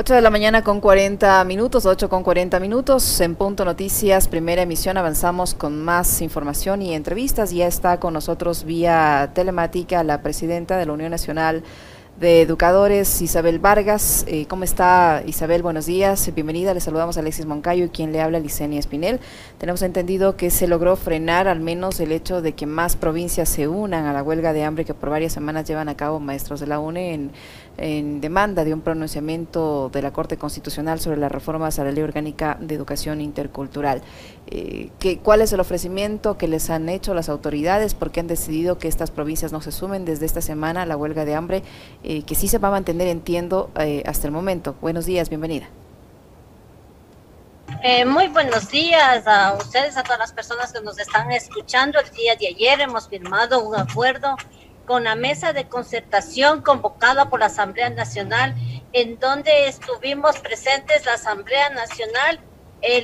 8 de la mañana con 40 minutos, 8 con 40 minutos, en Punto Noticias, primera emisión, avanzamos con más información y entrevistas. Ya está con nosotros vía telemática la presidenta de la Unión Nacional de Educadores, Isabel Vargas. Eh, ¿Cómo está Isabel? Buenos días, bienvenida. Le saludamos a Alexis Moncayo y quien le habla, Licenia Espinel. Tenemos entendido que se logró frenar al menos el hecho de que más provincias se unan a la huelga de hambre que por varias semanas llevan a cabo maestros de la UNE en en demanda de un pronunciamiento de la Corte Constitucional sobre las reformas a la Ley Orgánica de Educación Intercultural. Eh, ¿Cuál es el ofrecimiento que les han hecho las autoridades? porque han decidido que estas provincias no se sumen desde esta semana a la huelga de hambre, eh, que sí se va a mantener, entiendo, eh, hasta el momento? Buenos días, bienvenida. muy buenos días a ustedes, a todas las personas que nos están escuchando. El día de ayer hemos firmado un acuerdo con la mesa de concertación convocada por la Asamblea Nacional, en donde estuvimos presentes la Asamblea Nacional,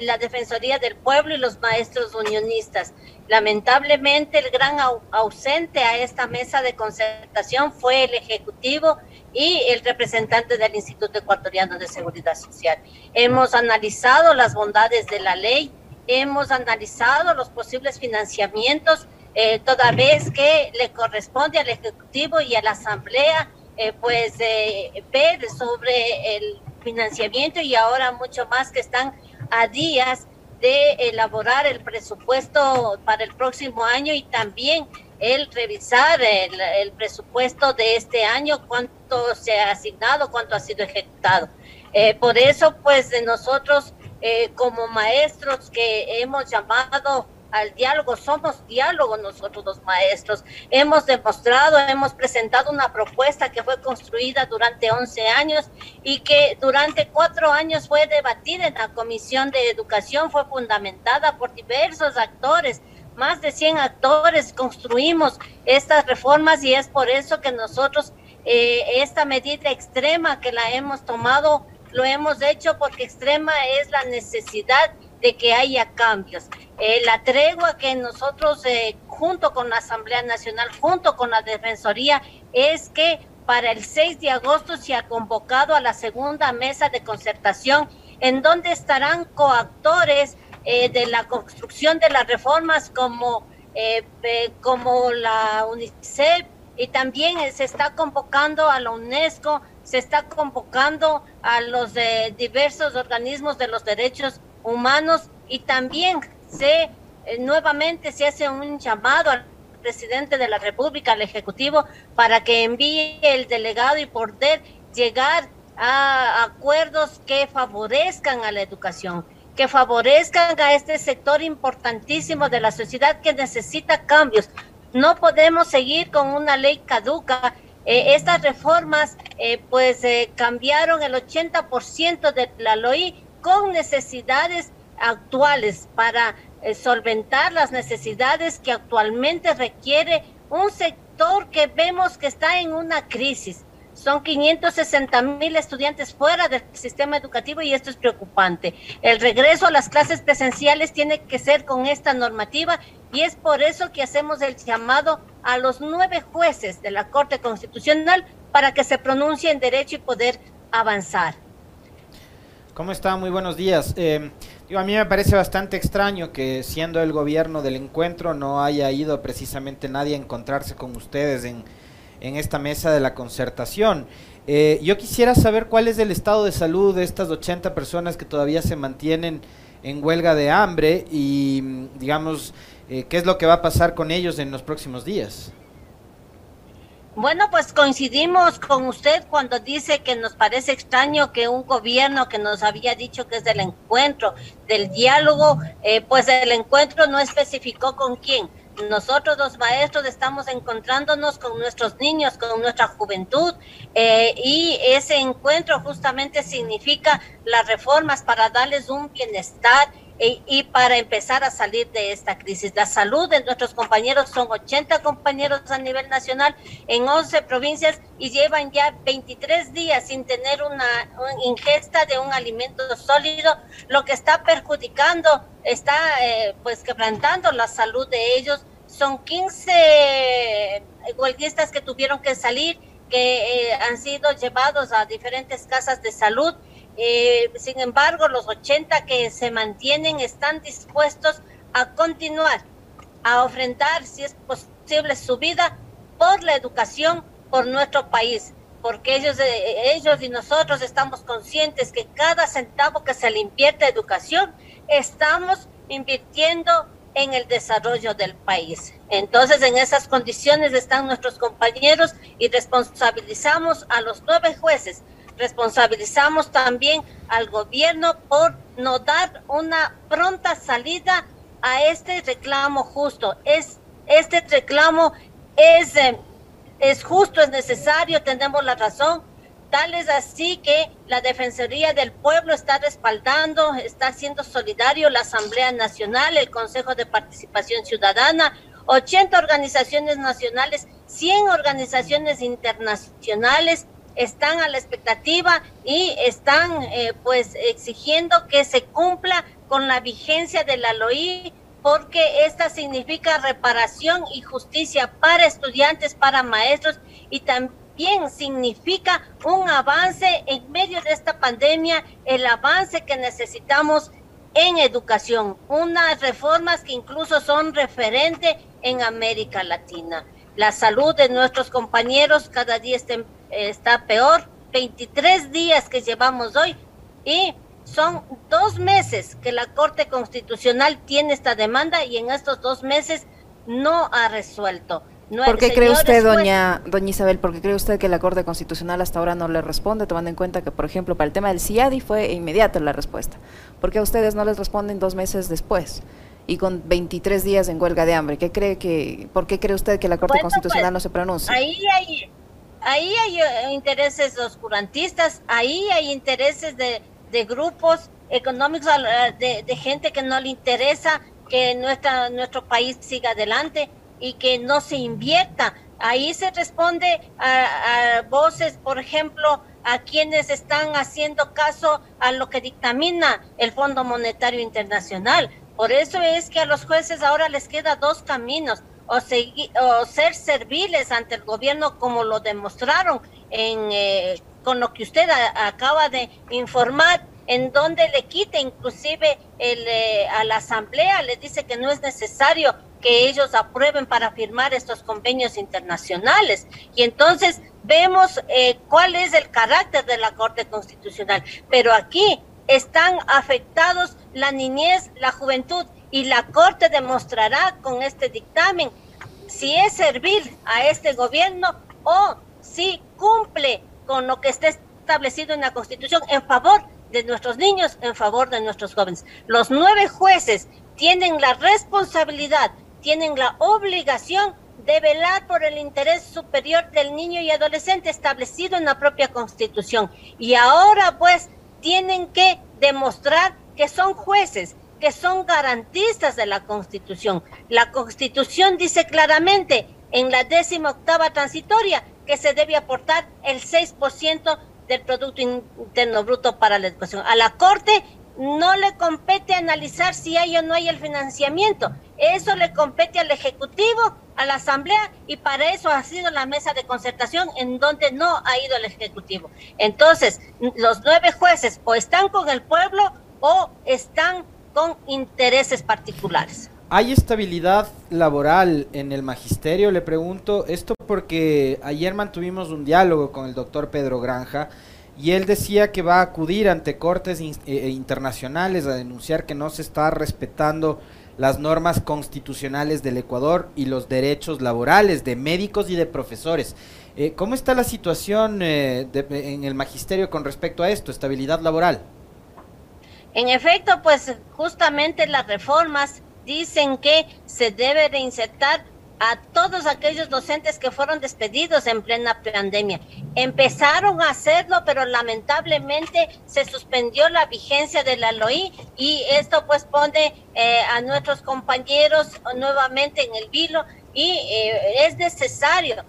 la Defensoría del Pueblo y los maestros unionistas. Lamentablemente, el gran ausente a esta mesa de concertación fue el Ejecutivo y el representante del Instituto Ecuatoriano de Seguridad Social. Hemos analizado las bondades de la ley, hemos analizado los posibles financiamientos eh, toda vez que le corresponde al Ejecutivo y a la Asamblea eh, pues eh, ver sobre el financiamiento y ahora mucho más que están a días de elaborar el presupuesto para el próximo año y también el revisar el, presupuesto de este año, cuánto se ha asignado, cuánto ha sido ejecutado. por eso, pues nosotros como maestros que hemos llamado al diálogo, somos diálogo nosotros los maestros. Hemos demostrado, hemos presentado una propuesta que fue construida durante 11 años y que durante cuatro años fue debatida en la Comisión de Educación, fue fundamentada por diversos actores. Más de 100 actores construimos estas reformas y es por eso que nosotros eh, esta medida extrema que la hemos tomado, lo hemos hecho porque extrema es la necesidad de que haya cambios. Eh, la tregua que nosotros, eh, junto con la Asamblea Nacional, junto con la Defensoría, es que para el 6 de agosto se ha convocado a la segunda mesa de concertación, en donde estarán coactores eh, de la construcción de las reformas como, como la UNICEF, y también se está convocando a la UNESCO, se está convocando a los diversos organismos de los derechos humanos y también se eh, nuevamente se hace un llamado al presidente de la República, al Ejecutivo, para que envíe el delegado y poder llegar a acuerdos que favorezcan a la educación, que favorezcan a este sector importantísimo de la sociedad que necesita cambios. No podemos seguir con una ley caduca. Eh, estas reformas eh, pues cambiaron el 80% de la ley con necesidades actuales para eh, solventar las necesidades que actualmente requiere un sector que vemos que está en una crisis. Son 560 mil estudiantes fuera del sistema educativo y esto es preocupante. El regreso a las clases presenciales tiene que ser con esta normativa y es por eso que hacemos el llamado a los nueve jueces de la Corte Constitucional para que se pronuncien derecho y poder avanzar. ¿Cómo está? Muy buenos días. Eh, a mí me parece bastante extraño que siendo el gobierno del encuentro no haya ido precisamente nadie a encontrarse con ustedes en, esta mesa de la concertación. Eh, yo quisiera saber cuál es el estado de salud de estas 80 personas que todavía se mantienen en huelga de hambre y, digamos, eh, qué es lo que va a pasar con ellos en los próximos días. Bueno, pues coincidimos con usted cuando dice que nos parece extraño que un gobierno que nos había dicho que es del encuentro, del diálogo, eh, pues el encuentro no especificó con quién. Nosotros los maestros estamos encontrándonos con nuestros niños, con nuestra juventud, eh, y ese encuentro justamente significa las reformas para darles un bienestar e, y, para empezar a salir de esta crisis. La salud de nuestros compañeros son 80 compañeros a nivel nacional en 11 provincias y llevan ya 23 días sin tener una, ingesta de un alimento sólido, lo que está perjudicando, está eh, pues quebrantando la salud de ellos. Son 15 huelguistas que tuvieron que salir, que eh, han sido llevados a diferentes casas de salud Eh, sin embargo, los 80 que se mantienen están dispuestos a continuar, a ofrendar, si es posible, su vida por la educación, por nuestro país, porque ellos, eh, ellos y nosotros estamos conscientes que cada centavo que se le invierte a educación, estamos invirtiendo en el desarrollo del país. Entonces, en esas condiciones están nuestros compañeros y responsabilizamos a los nueve jueces, responsabilizamos también al gobierno por no dar una pronta salida a este reclamo justo. Es, este reclamo es, eh, es justo, es necesario, tenemos la razón, Tal es así que la Defensoría del Pueblo está respaldando, está siendo solidario la Asamblea Nacional, el Consejo de Participación Ciudadana, 80 organizaciones nacionales, 100 organizaciones internacionales están a la expectativa y están eh, pues exigiendo que se cumpla con la vigencia de la LOI porque esta significa reparación y justicia para estudiantes, para maestros y también significa un avance en medio de esta pandemia, el avance que necesitamos en educación, unas reformas que incluso son referente en América Latina. La salud de nuestros compañeros cada día está, está peor, 23 días que llevamos hoy y son dos meses que la Corte Constitucional tiene esta demanda y en estos dos meses no ha resuelto. ¿Por qué cree usted, doña, doña Isabel, por qué cree usted que la Corte Constitucional hasta ahora no le responde, tomando en cuenta que, por ejemplo, para el tema del CIADI fue inmediata la respuesta? ¿Por qué a ustedes no les responden dos meses después? y con 23 días en huelga de hambre. ¿Qué cree que, ¿Por qué cree usted que la Corte Constitucional pues, no se pronuncia? Ahí hay, ahí hay eh, intereses oscurantistas, ahí hay intereses de, de grupos económicos, de, de, gente que no le interesa que nuestra, nuestro país siga adelante y que no se invierta. Ahí se responde a, voces, por ejemplo, a quienes están haciendo caso a lo que dictamina el Fondo Monetario Internacional. Por eso es que a los jueces ahora les queda dos caminos, o, o ser serviles ante el gobierno como lo demostraron en, eh, con lo que usted acaba de informar, en donde le quite inclusive el, eh, a la asamblea, le dice que no es necesario que ellos aprueben para firmar estos convenios internacionales. Y entonces vemos eh, cuál es el carácter de la Corte Constitucional. Pero aquí están afectados la niñez, la juventud, y la Corte demostrará con este dictamen si es servir a este gobierno o si cumple con lo que está establecido en la Constitución en favor de nuestros niños, en favor de nuestros jóvenes. Los nueve jueces tienen la responsabilidad tienen la obligación de velar por el interés superior del niño y adolescente establecido en la propia Constitución. Y ahora pues tienen que demostrar que son jueces, que son garantistas de la Constitución. La Constitución dice claramente en la décima octava transitoria que se debe aportar el 6% del Producto Interno Bruto para la educación. A la Corte no le compete analizar si hay o no hay el financiamiento. Eso le compete al Ejecutivo, a la Asamblea, y para eso ha sido la mesa de concertación en donde no ha ido el Ejecutivo. Entonces, los nueve jueces o están con el pueblo o están con intereses particulares. ¿Hay estabilidad laboral en el magisterio? Le pregunto esto porque ayer mantuvimos un diálogo con el doctor Pedro Granja y él decía que va a acudir ante cortes eh, eh, internacionales a denunciar que no se está respetando las normas constitucionales del Ecuador y los derechos laborales de médicos y de profesores. Eh, ¿Cómo está la situación en el magisterio con respecto a esto, estabilidad laboral? En efecto, pues justamente las reformas dicen que se debe reinsertar a todos aquellos docentes que fueron despedidos en plena pandemia. Empezaron a hacerlo, pero lamentablemente se suspendió la vigencia de la LOI y esto pues pone eh, a nuestros compañeros nuevamente en el vilo y eh, es necesario,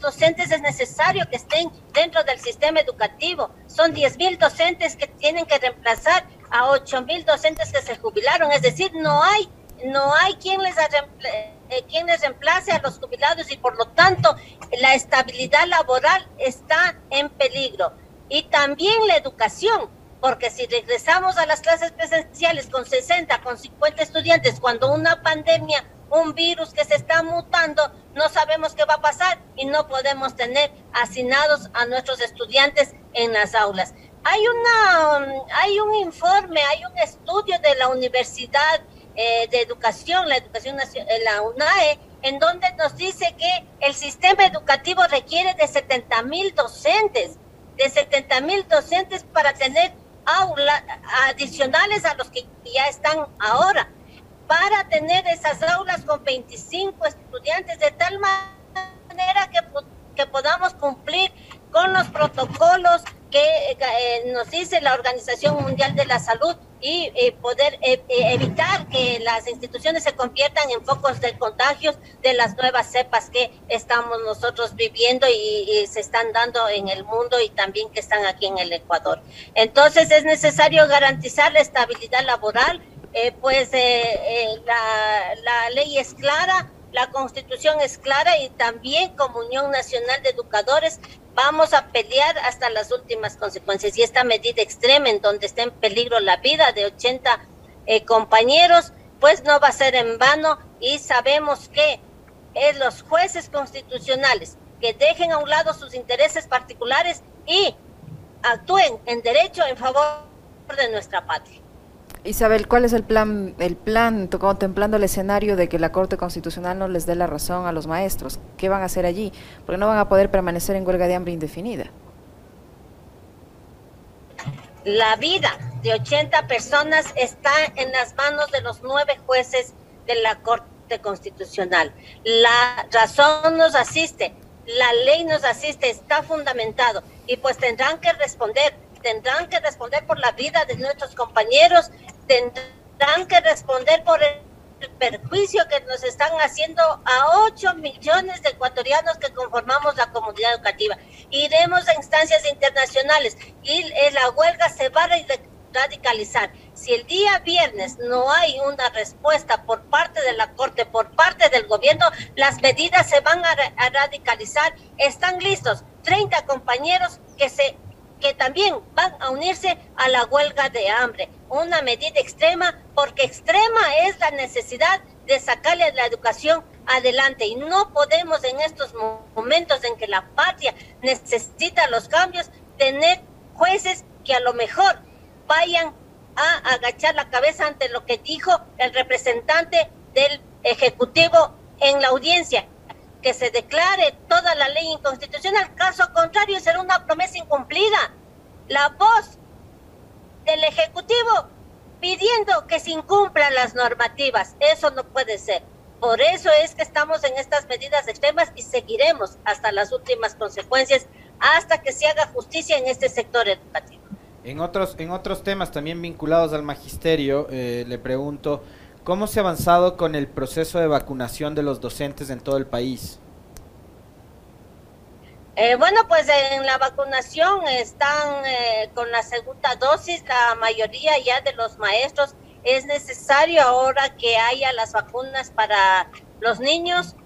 docentes es necesario que estén dentro del sistema educativo. Son 10 mil docentes que tienen que reemplazar a 8 mil docentes que se jubilaron, es decir, no hay no hay quien les, eh, quien les reemplace a los jubilados y por lo tanto la estabilidad laboral está en peligro. y también la educación, porque si regresamos a las clases presenciales con 60, con 50 estudiantes, cuando una pandemia, un virus que se está mutando, no sabemos qué va a pasar y no podemos tener asignados a nuestros estudiantes en las aulas. Hay, una, hay un informe, hay un estudio de la Universidad eh, de Educación, la Educación eh, la UNAE, en donde nos dice que el sistema educativo requiere de 70 mil docentes, de 70 mil docentes para tener aulas adicionales a los que ya están ahora, para tener esas aulas con 25 estudiantes de tal manera que, que podamos cumplir con los protocolos que eh, nos dice la Organización Mundial de la Salud y eh, poder eh, evitar que las instituciones se conviertan en focos de contagios de las nuevas cepas que estamos nosotros viviendo y, se están dando en el mundo y también que están aquí en el Ecuador. Entonces es necesario garantizar la estabilidad laboral, pues la, la ley es clara, la constitución es clara y también como Unión Nacional de Educadores vamos a pelear hasta las últimas consecuencias. Y esta medida extrema en donde está en peligro la vida de 80 eh, compañeros, pues no va a ser en vano y sabemos que es los jueces constitucionales que dejen a un lado sus intereses particulares y actúen en derecho en favor de nuestra patria. Isabel, ¿cuál es el plan, el plan contemplando el escenario de que la Corte Constitucional no les dé la razón a los maestros? ¿Qué van a hacer allí? Porque no van a poder permanecer en huelga de hambre indefinida. La vida de 80 personas está en las manos de los nueve jueces de la Corte Constitucional. La razón nos asiste, la ley nos asiste, está fundamentado y pues tendrán que responder tendrán que responder por la vida de nuestros compañeros, tendrán que responder por el perjuicio que nos están haciendo a 8 millones de ecuatorianos que conformamos la comunidad educativa. Iremos a instancias internacionales y la huelga se va a radicalizar. Si el día viernes no hay una respuesta por parte de la Corte, por parte del gobierno, las medidas se van a, a radicalizar. Están listos 30 compañeros que se que también van a unirse a la huelga de hambre. Una medida extrema porque extrema es la necesidad de sacarle la educación adelante y no podemos en estos momentos en que la patria necesita los cambios tener jueces que a lo mejor vayan a agachar la cabeza ante lo que dijo el representante del Ejecutivo en la audiencia, que se declare toda la ley inconstitucional. Caso contrario, será una promesa incumplida. La voz del Ejecutivo pidiendo que se incumplan las normativas. Eso no puede ser. Por eso es que estamos en estas medidas extremas y seguiremos hasta las últimas consecuencias, hasta que se haga justicia en este sector educativo. En otros, en otros temas también vinculados al magisterio, eh, le pregunto, ¿Cómo se ha avanzado con el proceso de vacunación de los docentes en todo el país? Eh, bueno, pues en la vacunación están eh, con la segunda dosis, la mayoría ya de los maestros. Es necesario ahora que haya las vacunas para los niños.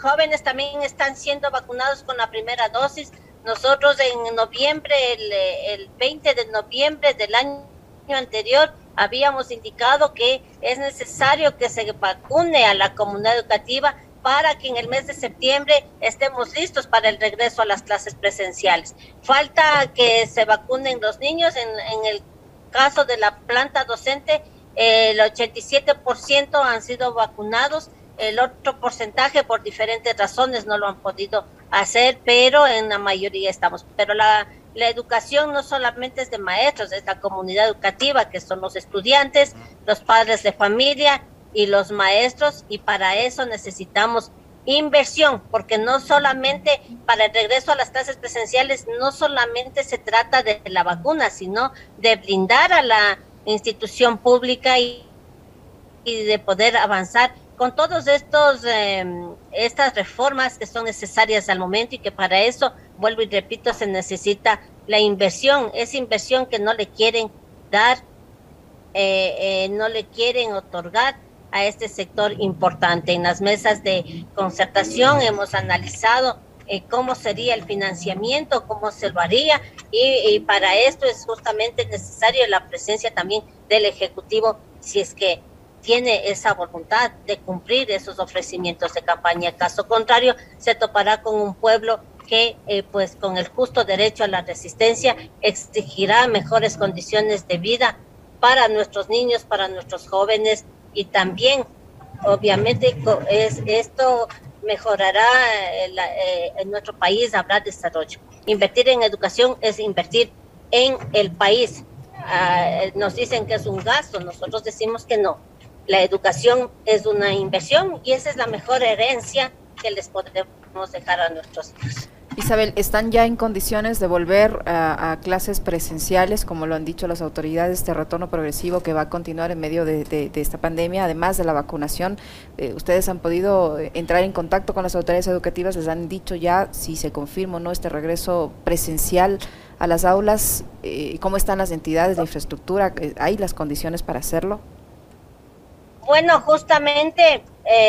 jóvenes también están siendo vacunados con la primera dosis. Nosotros en noviembre, el, el 20 de noviembre del año anterior, habíamos indicado que es necesario que se vacune a la comunidad educativa para que en el mes de septiembre estemos listos para el regreso a las clases presenciales. Falta que se vacunen los niños. En, el caso de la planta docente, el 87% han sido vacunados. El otro porcentaje, por diferentes razones, no lo han podido hacer, pero en la mayoría estamos. Pero la la educación no solamente es de maestros, es la comunidad educativa, que son los estudiantes, los padres de familia y los maestros, y para eso necesitamos inversión, porque no solamente para el regreso a las clases presenciales, no solamente se trata de la vacuna, sino de blindar a la institución pública y, y de poder avanzar con todos estos em, estas reformas que son necesarias al momento y que para eso vuelvo y repito se necesita la inversión esa inversión que no le quieren dar eh, eh, no le quieren otorgar a este sector importante. En las mesas de concertación hemos analizado eh, cómo sería el financiamiento, cómo se lo haría, y, para esto es justamente necesaria la presencia también del Ejecutivo, si es que tiene esa voluntad de cumplir esos ofrecimientos de campaña. Caso contrario, se topará con un pueblo que, eh, pues, con el justo derecho a la resistencia, exigirá mejores condiciones de vida para nuestros niños, para nuestros jóvenes y también, obviamente, es, esto mejorará eh, en nuestro país, habrá desarrollo. Invertir en educación es invertir en el país. Ah, nos dicen que es un gasto, nosotros decimos que no. La educación es una inversión y esa es la mejor herencia que les podemos dejar a nuestros hijos. Isabel, ¿están ya en condiciones de volver a, clases presenciales, como lo han dicho las autoridades, este retorno progresivo que va a continuar en medio de, esta pandemia, además de la vacunación? Eh, ¿Ustedes han podido entrar en contacto con las autoridades educativas? ¿Les han dicho ya si se confirma o no este regreso presencial a las aulas? Eh, ¿Cómo están las entidades, de infraestructura? Eh, ¿Hay las condiciones para hacerlo? Bueno, justamente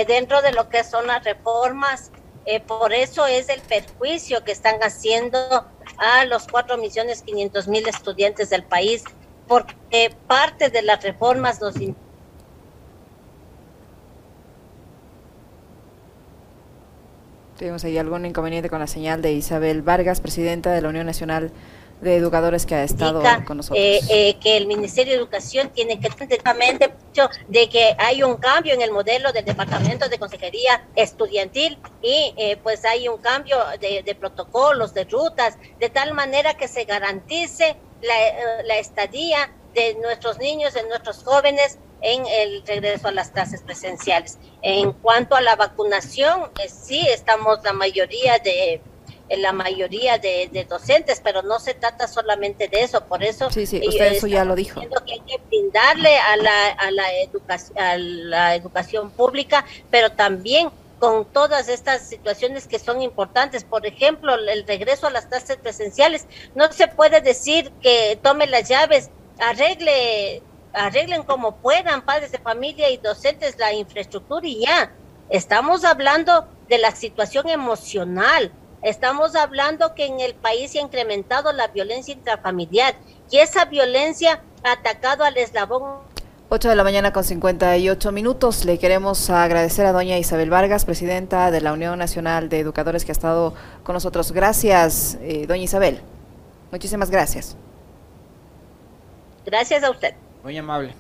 dentro de lo que son las reformas, eh, por eso es el perjuicio que están haciendo a los 4 millones 500 mil estudiantes del país, porque parte de las reformas nos Tenemos ahí algún inconveniente con la señal de Isabel Vargas, presidenta de la Unión Nacional de educadores que ha estado con nosotros. Eh, eh, que el Ministerio de Educación tiene que atentamente de que hay un cambio en el modelo del Departamento de Consejería Estudiantil y eh, pues hay un cambio de, protocolos, de rutas, de tal manera que se garantice la, la estadía de nuestros niños, de nuestros jóvenes en el regreso a las clases presenciales. En cuanto a la vacunación, sí estamos la mayoría de en la mayoría de, docentes, pero no se trata solamente de eso, por eso sí, sí, usted eso ya lo dijo. Que hay que brindarle a la, a la, educación, a la educación pública, pero también con todas estas situaciones que son importantes. Por ejemplo, el regreso a las clases presenciales. No se puede decir que tome las llaves, arregle, arreglen como puedan padres de familia y docentes la infraestructura y ya. Estamos hablando de la situación emocional, Estamos hablando que en el país se ha incrementado la violencia intrafamiliar y esa violencia ha atacado al eslabón 8 de la mañana con 58 minutos. Le queremos agradecer a doña Isabel Vargas, presidenta de la Unión Nacional de Educadores que ha estado con nosotros. Gracias, eh, doña Isabel. Muchísimas gracias. Gracias a usted. Muy amable.